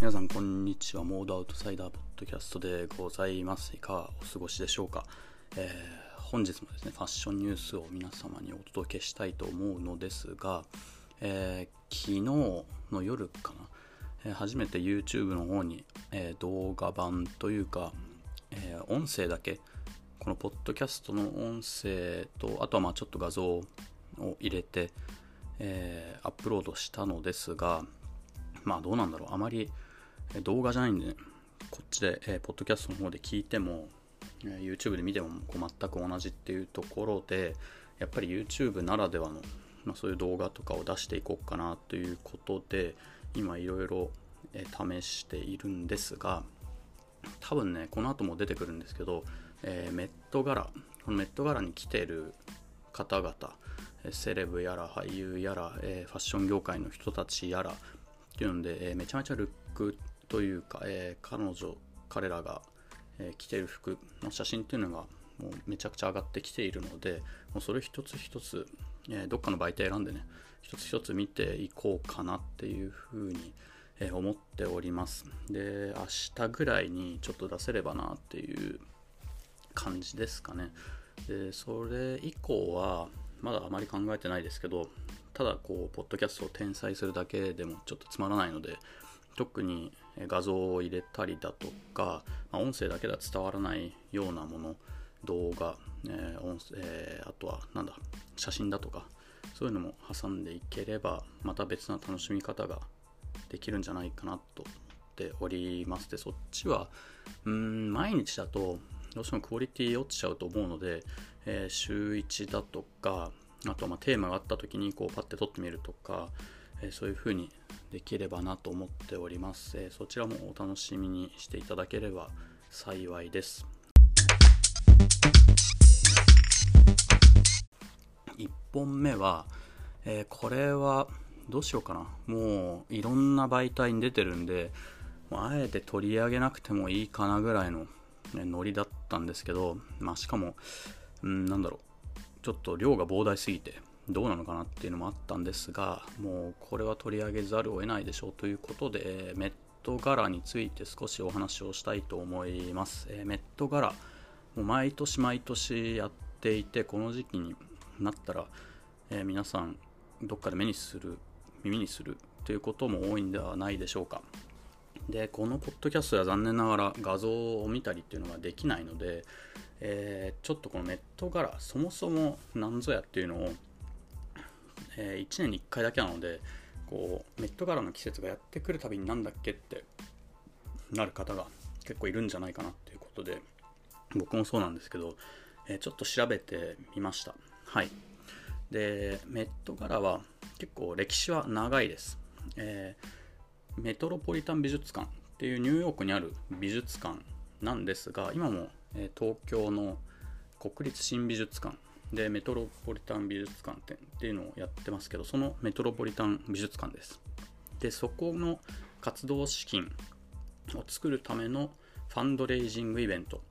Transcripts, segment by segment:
皆さんこんにちは。モードアウトサイダーポッドキャストでございます。いかがお過ごしでしょうか、えー、本日もですねファッションニュースを皆様にお届けしたいと思うのですが、えー、昨日の夜かな、えー、初めて YouTube の方に、え動画版というか、え音声だけこのポッドキャストの音声とあとはまあちょっと画像を入れて、えアップロードしたのですがまあどうなんだろう、あまり動画じゃないんで、ね、こっちで、えー、ポッドキャストの方で聞いても、えー、YouTube で見てもこう全く同じっていうところで、やっぱり YouTube ならではの、まあ、そういう動画とかを出していこうかなということで、今いろいろ試しているんですが、多分ね、この後も出てくるんですけど、えー、メット柄、このメット柄に来ている方々、セレブやら俳優やら、えー、ファッション業界の人たちやら、っていうので、えー、めちゃめちゃルックというか、えー、彼女彼らが、えー、着てる服の写真っていうのがもうめちゃくちゃ上がってきているのでもうそれ一つ一つ、えどっかの媒体選んでね一つ一つ見ていこうかなっていうふうに、え思っております。で明日ぐらいにちょっと出せればなっていう感じですかね。でそれ以降はまだあまり考えてないですけどただこうポッドキャストを転載するだけでもちょっとつまらないので特に画像を入れたりだとか、まあ、音声だけでは伝わらないようなもの動画、えー、音声、えー、あとはなんだ写真だとかそういうのも挟んでいければまた別な楽しみ方ができるんじゃないかなと思っておりますでそっちはうん毎日だとどうしてもクオリティ落ちちゃうと思うので、えー、週1だとかあとはまテーマがあった時にこうパッて撮ってみるとか、えそういう風にできればなと思っております、えそちらもお楽しみにしていただければ幸いです。1本目は、えー、これはどうしようかな。もういろんな媒体に出てるんであえて取り上げなくてもいいかなぐらいの、ね、ノリだったんですけど、まあ、しかも、うん、なんだろう。ちょっと量が膨大すぎてどうなのかなっていうのもあったんですがもうこれは取り上げざるを得ないでしょうということでメット柄について少しお話をしたいと思います、えメット柄もう毎年毎年やっていてこの時期になったら、え、皆さんどっかで目にする耳にするということも多いんではないでしょうか。でこのポッドキャストは残念ながら画像を見たりっていうのができないので、えー、ちょっとこのネット柄そもそも何ぞやっていうのを、え、1年に1回だけなのでこうネット柄の季節がやってくるたびになんだっけってなる方が結構いるんじゃないかなっていうことで僕もそうなんですけど、え、ちょっと調べてみました。はい。でメット柄は結構歴史は長いです、えー、メトロポリタン美術館っていうニューヨークにある美術館なんですが今もえ東京の国立新美術館でメトロポリタン美術館展っていうのをやってますけどそのメトロポリタン美術館です。でそこの活動資金を作るためのファンドレイジングイベント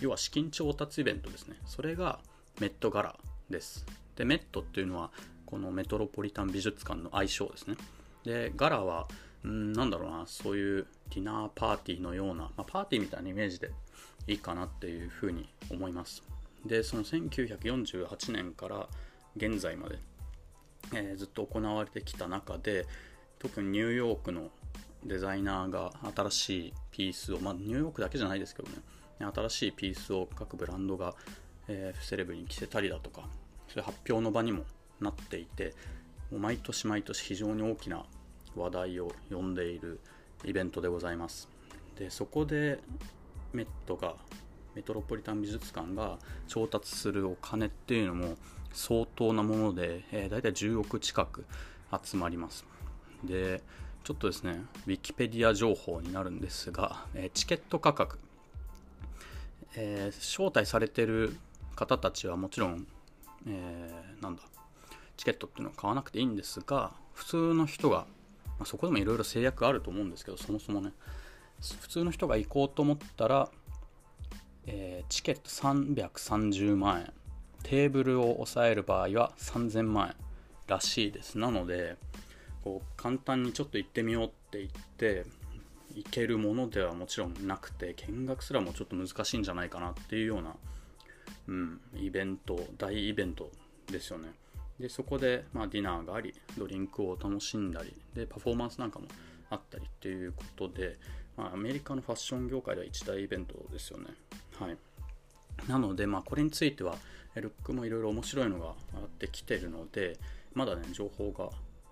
要は資金調達イベントですね。それがメットガラです。でメットっていうのはこのメトロポリタン美術館の愛称ですね。でガラはんなんだろうなそういうディナーパーティーのような、まあ、パーティーみたいなイメージでいいかなっていうふうに思います。でその1948年から現在まで、えー、ずっと行われてきた中で特にニューヨークのデザイナーが新しいピースを、まあ、ニューヨークだけじゃないですけどね新しいピースを各ブランドが、えー、セレブに着せたりだとかそういう発表の場にもなっていてもう毎年毎年非常に大きな話題を呼んでいるイベントでございます。でそこでメットがメトロポリタン美術館が調達するお金っていうのも相当なもので、えー、大体10億近く集まります。でちょっとですねウィキペディア情報になるんですが、えー、チケット価格、えー、招待されてる方たちはもちろん、え、なんだチケットっていうのは買わなくていいんですが普通の人が、まあ、そこでもいろいろ制約あると思うんですけどそもそもね普通の人が行こうと思ったら、えー、チケット330万円。テーブルを押さえる場合は3000万円らしいです。なのでこう簡単にちょっと行ってみようって言って行けるものではもちろんなくて見学すらもちょっと難しいんじゃないかなっていうような、うん、イベント大イベントですよね。でそこで、まあ、ディナーがありドリンクを楽しんだりでパフォーマンスなんかもあったりっていうことで、まあ、アメリカのファッション業界では一大イベントですよね。はい。なので、まあ、これについてはルックもいろいろ面白いのが上がってきてるのでまだね情報が、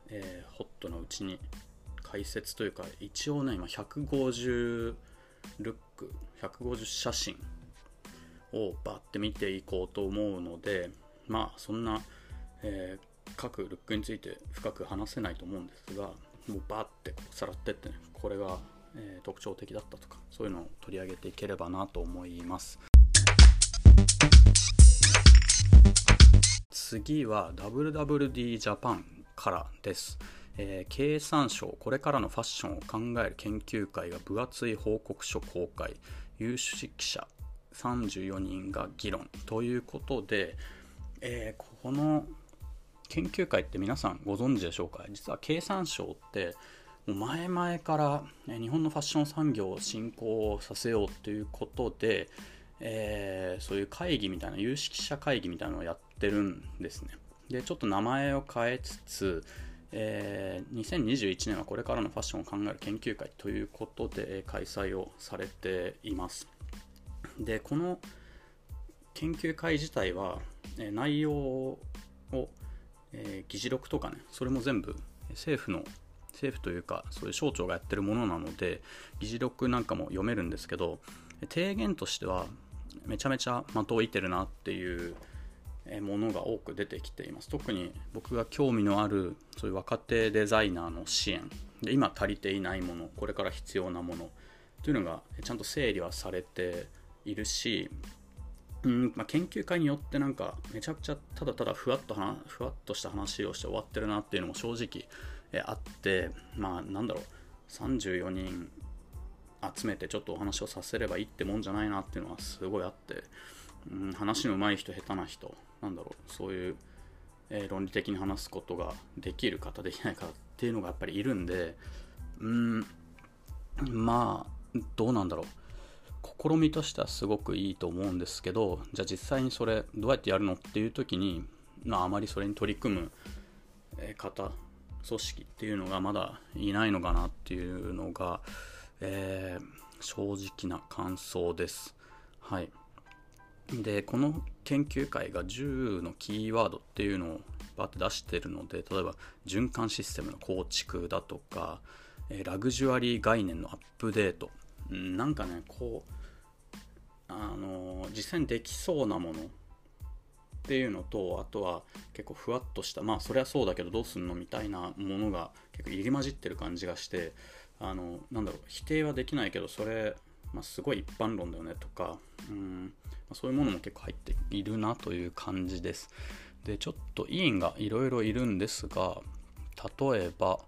えー、ホットなうちに解説というか一応ね今150ルック150写真をバッて見ていこうと思うのでまあそんな、えー、各ルックについて深く話せないと思うんですがもうバッてさらってってねこれが、えー、特徴的だったとかそういうのを取り上げていければなと思います。次は WWD ジャパンからです。えー、経産省これからのファッションを考える研究会が分厚い報告書公開。有識者34人が議論ということで、えー、この研究会って皆さんご存知でしょうか？実は経産省って前々から日本のファッション産業を振興させようということで、えー、そういう会議みたいな有識者会議みたいなのをやってるんですねでちょっと名前を変えつつえー、2021年はこれからのファッションを考える研究会ということで開催をされています。で、この研究会自体は、え内容を、えー、議事録とかね、それも全部政府の政府というかそういう省庁がやってるものなので議事録なんかも読めるんですけど提言としてはめちゃめちゃ的を射てるなっていうものが多く出てきています。特に僕が興味のあるそういう若手デザイナーの支援。で今足りていないものこれから必要なもの。というのがちゃんと整理はされているし、うんまあ、研究会によってなんかめちゃくちゃただただふわっとふわっとした話をして終わってるなっていうのも正直あってまあなんだろう。34人集めてちょっとお話をさせればいいってもんじゃないなっていうのはすごいあって、うん、話の上手い人下手な人。なんだろう。そういう、えー、論理的に話すことができる方できない方っていうのがやっぱりいるんで。うんまあどうなんだろう。試みとしてはすごくいいと思うんですけどじゃあ実際にそれどうやってやるのっていう時に、まあ、あまりそれに取り組む方組織っていうのがまだいないのかなっていうのが、えー、正直な感想です。はい。でこの研究会が10のキーワードっていうのをバーって出してるので例えば循環システムの構築だとか、えラグジュアリー概念のアップデートなんかねこうあの実際にできそうなものっていうのとあとは結構ふわっとしたまあそりゃそうだけどどうすんのみたいなものが結構入り混じってる感じがしてあのなんだろう否定はできないけどそれ、まあ、すごい一般論だよねとかうんまそういうものも結構入っているなという感じです。で、ちょっと委員がいろいろいるんですが、例えば、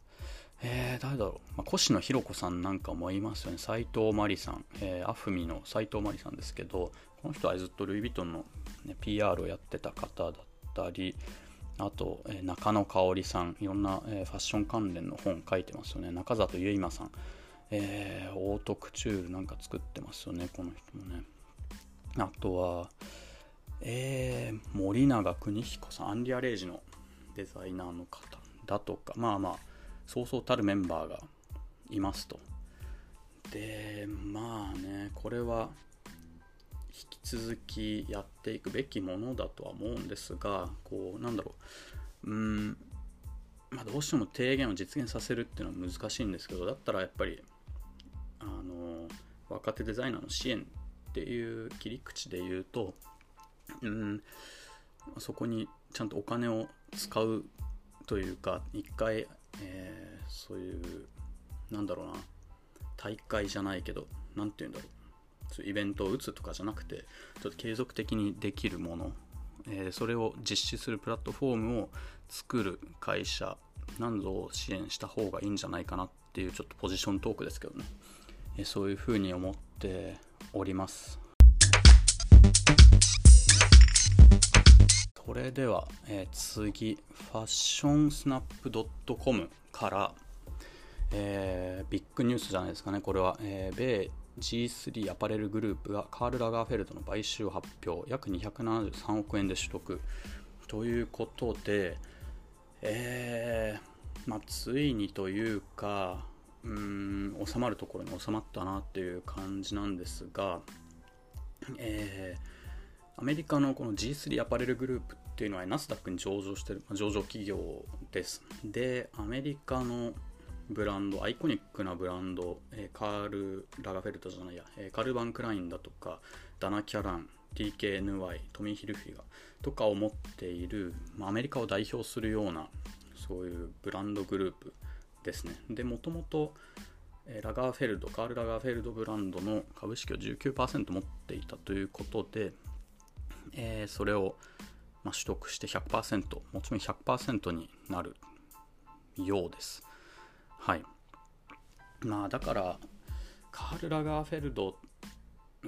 えー、誰だろう、まあ、越野ひろ子さんなんかもいますよね。斎藤真理さん、えー、アフミの斎藤真理さんですけど、この人はずっとルイ・ヴィトンの、ね、PR をやってた方だったり、あと、えー、中野香織さん、いろんな、えー、ファッション関連の本書いてますよね。中里結馬さん、えー、オートクチュールなんか作ってますよね、この人もね。あとは、えー、森永邦彦さん、アンリア・レイジのデザイナーの方だとか、まあまあ、そうそうたるメンバーがいますと。で、まあね、これは引き続きやっていくべきものだとは思うんですが、こう、なんだろう、うん、まあ、どうしても提言を実現させるっていうのは難しいんですけど、だったらやっぱり、あの、若手デザイナーの支援っていう切り口で言うと、うん、そこにちゃんとお金を使うというか一回、そういうなんだろうな大会じゃないけど何て言うんだろう。イベントを打つとかじゃなくてちょっと継続的にできるもの、えー、それを実施するプラットフォームを作る会社などを支援した方がいいんじゃないかなっていうちょっとポジショントークですけどね、えー、そういうふうに思っております。それでは、えー、次ファッションスナップ .com から、えー、ビッグニュースじゃないですかね、これは。えー、米 G3 アパレルグループがカール・ラガーフェルトの買収を発表、約273億円で取得ということで、えー、まあ、ついにというか、うーん、収まるところに収まったなっていう感じなんですが、えー、アメリカのこの G3 アパレルグループっていうのはナスダックに上場してる、まあ上場企業です。で、アメリカのブランド、アイコニックなブランド、えー、カール・ラガフェルトじゃないや、えー、カルバン・クラインだとか、ダナ・キャラン、TKNY、トミー・ヒルフィガとかを持っている、まあ、アメリカを代表するような、そういうブランドグループですね。で、もともと、えラガーフェルド、カール・ラガーフェルドブランドの株式を19%持っていたということで、えー、それを、まあ、取得して100%、もちろん100%になるようです。はい。まあだから、カール・ラガーフェルド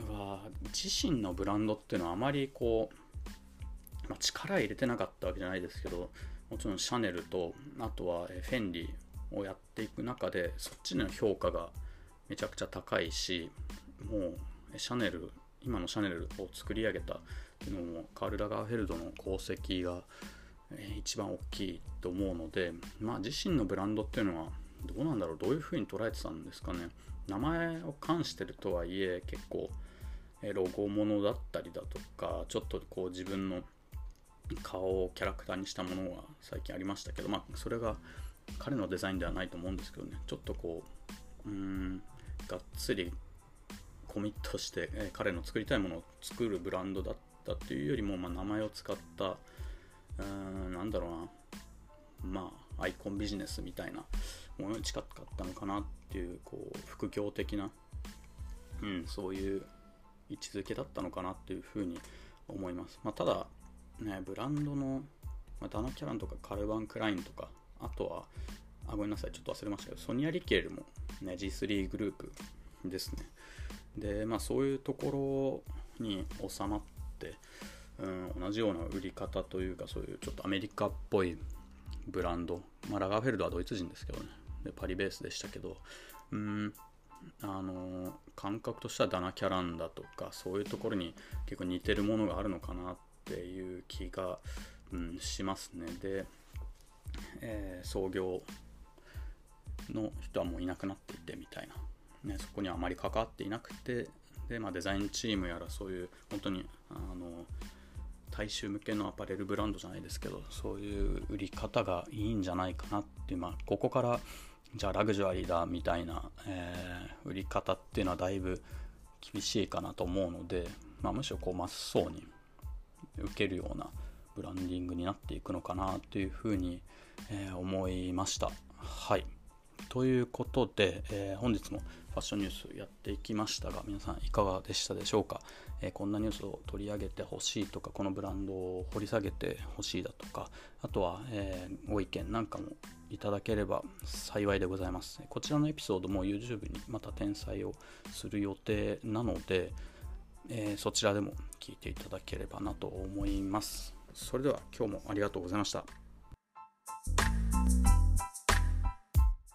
は自身のブランドっていうのはあまりこう、まあ、力入れてなかったわけじゃないですけど、もちろんシャネルと、あとはフェンリーをやっていく中で、そっちの評価がめちゃくちゃ高いし、もうシャネル、今のシャネルを作り上げたっていうのも、カール・ラガーフェルドの功績が一番大きいと思うので、まあ自身のブランドっていうのはどうなんだろうどういうふうに捉えてたんですかね。名前を冠してるとはいえ結構ロゴものだったりだとかちょっとこう自分の顔をキャラクターにしたものが最近ありましたけどまあそれが彼のデザインではないと思うんですけどね。ちょっとこううんがっつりコミットして、え彼の作りたいものを作るブランドだったっていうよりも、まあ、名前を使ったうーんなんだろうな。まあアイコンビジネスみたいなものに近かったのかなっていうこう副業的な、うん、そういう位置づけだったのかなっていうふうに思います、まあ、ただ、ね、ブランドの、まあ、ダナ・キャランとかカルバン・クラインとかあとはあごめんなさいちょっと忘れましたけどソニア・リケールも、ね、G3 グループですね。でまあそういうところに収まって、うん、同じような売り方というかそういうちょっとアメリカっぽいブランド、まあ、ラガーフェルドはドイツ人ですけどね。パリベースでしたけどうんあの感覚としてはダナ・キャランだとかそういうところに結構似てるものがあるのかなっていう気が、うん、しますね。で、えー、創業の人はもういなくなっていてみたいな、ね、そこにはあまり関わっていなくてで、まあ、デザインチームやらそういう本当にあの大衆向けのアパレルブランドじゃないですけどそういう売り方がいいんじゃないかなっていう、まあ、ここからじゃあラグジュアリーだみたいな、えー、売り方っていうのはだいぶ厳しいかなと思うので、まあ、むしろこう真っ青に受けるようなブランディングになっていくのかなというふうに、えー、思いました。はいということで、えー、本日もァッションニュースやっていきましたが皆さんいかがでしたでしょうか、えー、こんなニュースを取り上げてほしいとかこのブランドを掘り下げてほしいだとかあとは、えー、ご意見なんかもいただければ幸いでございます。こちらのエピソードも YouTube にまた転載をする予定なので、えそちらでも聞いていただければなと思います。それでは今日もありがとうございました。